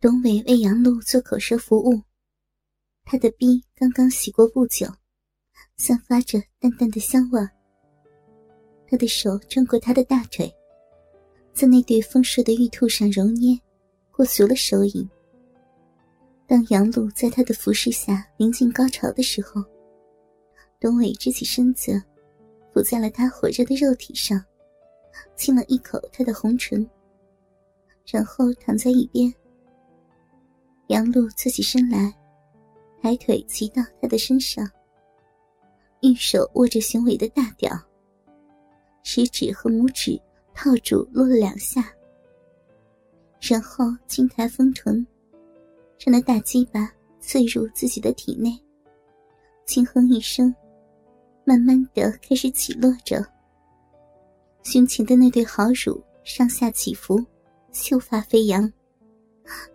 董伟为杨璐做口舌服务，他的逼刚刚洗过不久，散发着淡淡的香味。他的手穿过他的大腿，在那对丰硕的玉兔上揉捏，过足了手瘾。当杨璐在他的服侍下临近高潮的时候，董伟支起身子，伏在了她火热的肉体上，亲了一口她的红唇，然后躺在一边。杨璐侧起身来，抬腿骑到他的身上，一手握着雄伟的大屌，食指和拇指套住撸了两下，然后轻抬丰臀，让那大鸡巴刺入自己的体内，轻哼一声，慢慢的开始起落着，胸前的那对好乳上下起伏，秀发飞扬。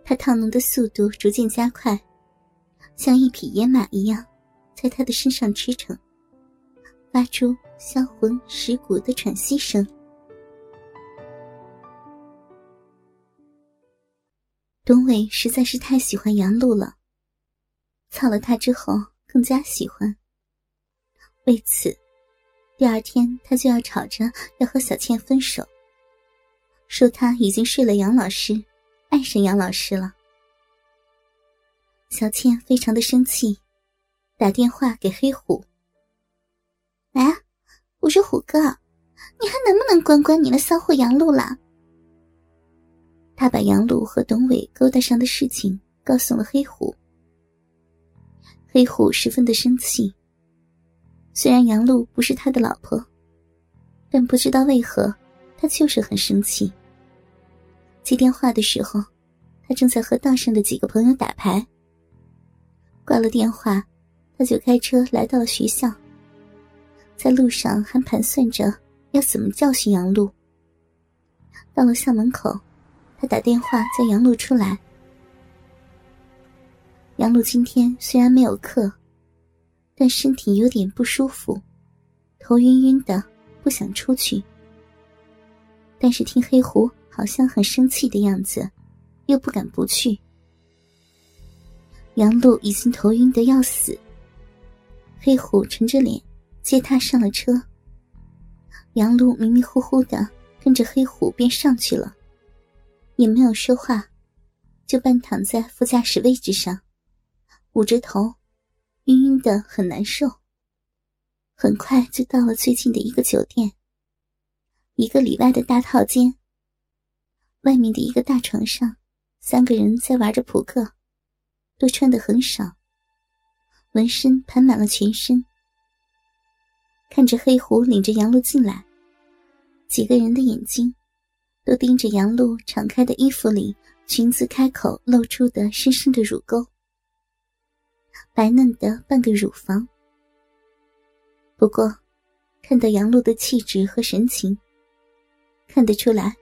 他烫浓的速度逐渐加快，像一匹野马一样，在他的身上驰骋，发出销魂蚀骨的喘息声。董伟实在是太喜欢杨璐了，操了她之后更加喜欢。为此，第二天他就要吵着要和小倩分手，说他已经睡了杨老师。爱上杨老师了，小倩非常的生气，打电话给黑虎。哎，我说虎哥，你还能不能管管你的骚货杨璐了？他把杨璐和董伟勾搭上的事情告诉了黑虎。黑虎十分的生气。虽然杨璐不是他的老婆，但不知道为何，他就是很生气。接电话的时候，他正在和道上的几个朋友打牌。挂了电话，他就开车来到了学校。在路上还盘算着要怎么教训杨璐。到了校门口，他打电话叫杨璐出来。杨璐今天虽然没有课，但身体有点不舒服，头晕晕的，不想出去。但是听黑狐。好像很生气的样子，又不敢不去。杨璐已经头晕的要死，黑虎沉着脸接他上了车。杨璐迷迷糊糊的跟着黑虎便上去了，也没有说话，就半躺在副驾驶位置上，捂着头，晕晕的很难受。很快就到了最近的一个酒店，一个里外的大套间。外面的一个大床上，三个人在玩着扑克，都穿得很少，纹身盘满了全身。看着黑狐领着杨璐进来，几个人的眼睛都盯着杨璐敞开的衣服里裙子开口露出的深深的乳沟，白嫩的半个乳房。不过，看到杨璐的气质和神情，看得出来。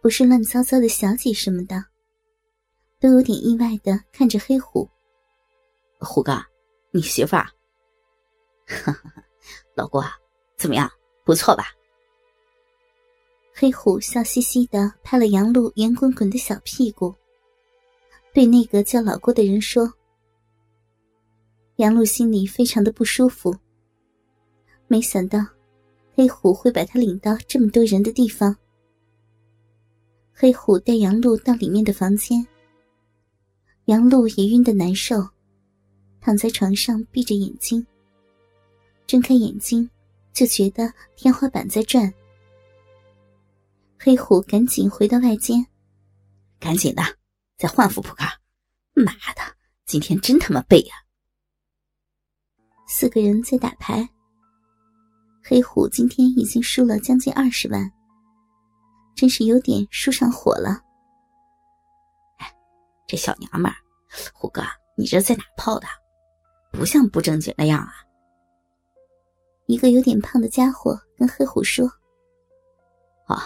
不是乱糟糟的小姐什么的，都有点意外的看着黑虎。虎哥，你媳妇儿？哈哈，老郭，怎么样？不错吧？黑虎笑嘻嘻的拍了杨璐圆滚滚的小屁股，对那个叫老郭的人说：“杨璐心里非常的不舒服，没想到黑虎会把他领到这么多人的地方。”黑虎带杨璐到里面的房间，杨璐也晕得难受，躺在床上闭着眼睛。睁开眼睛，就觉得天花板在转。黑虎赶紧回到外间，赶紧的，再换副扑克。妈的，今天真他妈背呀！四个人在打牌，黑虎今天已经输了将近二十万。真是有点输上火了。哎，这小娘们儿，虎哥，你这在哪泡的？不像不正经的样啊！一个有点胖的家伙跟黑虎说：“哦，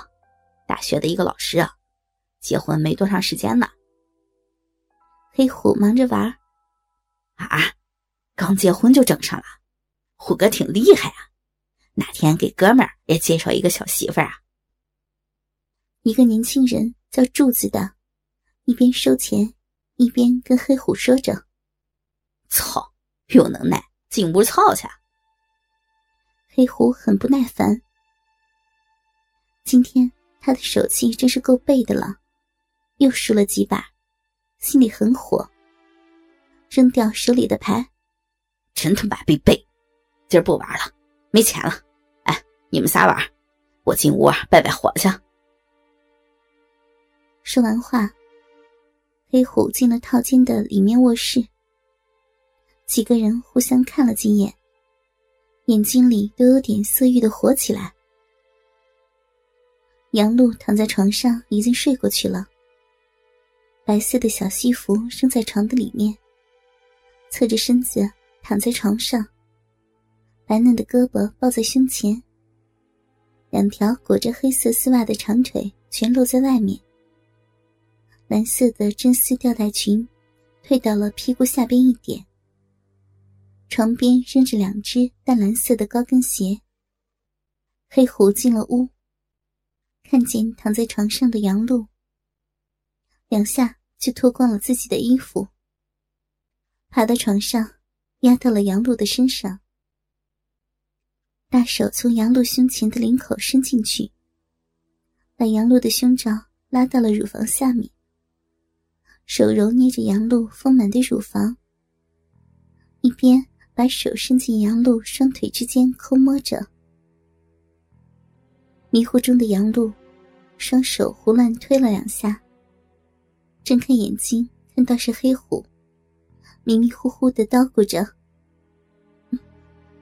大学的一个老师啊，结婚没多长时间呢。”黑虎忙着玩啊，刚结婚就整上了，虎哥挺厉害啊！哪天给哥们儿也介绍一个小媳妇儿啊？一个年轻人叫柱子的，一边收钱一边跟黑虎说着：“操，有能耐进屋操去！”黑虎很不耐烦，今天他的手气真是够背的了，又输了几把，心里很火，扔掉手里的牌，真他妈被背，今儿不玩了，没钱了，哎，你们仨玩，我进屋拜拜火去。说完话。黑虎进了套间的里面卧室，几个人互相看了几眼，眼睛里都有点色欲的火起来。杨璐躺在床上，已经睡过去了。白色的小西服扔在床的里面，侧着身子躺在床上，白嫩的胳膊抱在胸前，两条裹着黑色丝袜的长腿全露在外面。蓝色的真丝吊带裙，退到了屁股下边一点。床边扔着两只淡蓝色的高跟鞋。黑虎进了屋，看见躺在床上的杨璐，两下就脱光了自己的衣服，爬到床上，压到了杨璐的身上，大手从杨璐胸前的领口伸进去，把杨璐的胸罩拉到了乳房下面。手揉捏着杨露丰满的乳房，一边把手伸进杨露双腿之间抠摸着。迷糊中的杨露，双手胡乱推了两下，睁开眼睛看到是黑虎，迷迷糊糊的叨咕着：“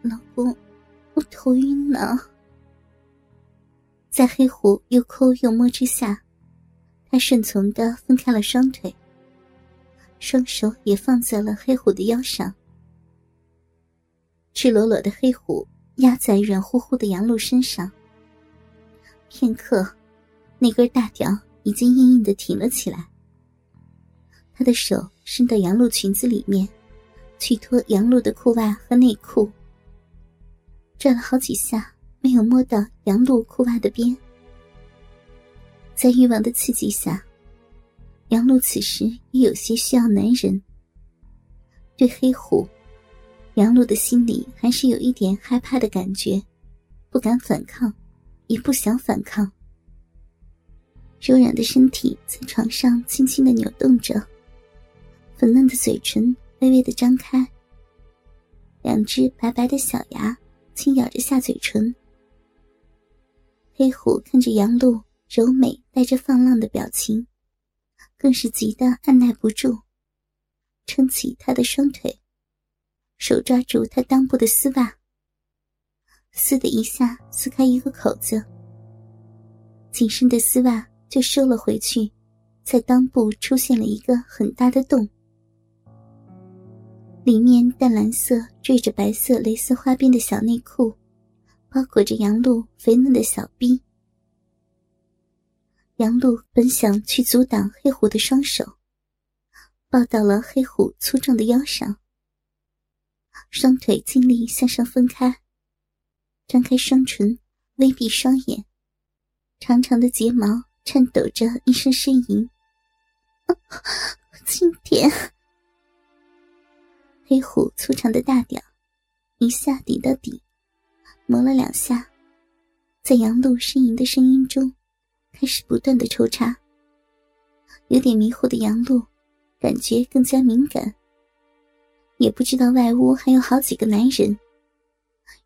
老公，我头晕呢。”在黑虎又抠又摸之下，他顺从的分开了双腿。双手也放在了黑虎的腰上，赤裸裸的黑虎压在软乎乎的杨露身上。片刻，那根大屌已经硬硬的挺了起来。他的手伸到杨露裙子里面，去脱杨露的裤袜和内裤，转了好几下，没有摸到杨露裤袜的边。在欲望的刺激下。杨璐此时也有些需要男人。对黑虎，杨璐的心里还是有一点害怕的感觉，不敢反抗，也不想反抗。柔软的身体在床上轻轻的扭动着，粉嫩的嘴唇微微的张开，两只白白的小牙轻咬着下嘴唇。黑虎看着杨璐柔美带着放浪的表情。更是急得按耐不住，撑起他的双腿，手抓住他裆部的丝袜，撕的一下撕开一个口子，紧身的丝袜就收了回去，在裆部出现了一个很大的洞，里面淡蓝色缀着白色蕾丝花边的小内裤，包裹着杨露肥嫩的小臂。杨璐本想去阻挡黑虎的双手，抱到了黑虎粗壮的腰上，双腿尽力向上分开，张开双唇，微闭双眼，长长的睫毛颤抖着一声呻吟：“轻点。”黑虎粗长的大屌一下顶到底，磨了两下，在杨璐呻吟的声音中。开始不断的抽插，有点迷糊的杨璐，感觉更加敏感。也不知道外屋还有好几个男人，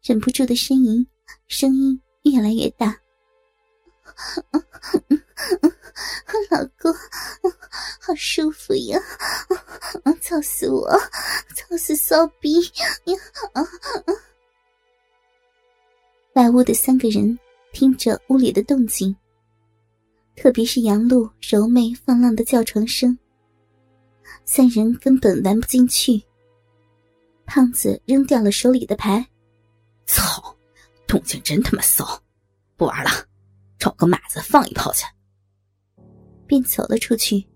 忍不住的呻吟，声音越来越大。老公，好舒服呀！操死我，操死骚逼！外屋的三个人听着屋里的动静。特别是杨璐柔媚放浪的叫床声，三人根本玩不进去。胖子扔掉了手里的牌，操，动静真他妈骚，不玩了，找个马子放一炮去。便走了出去。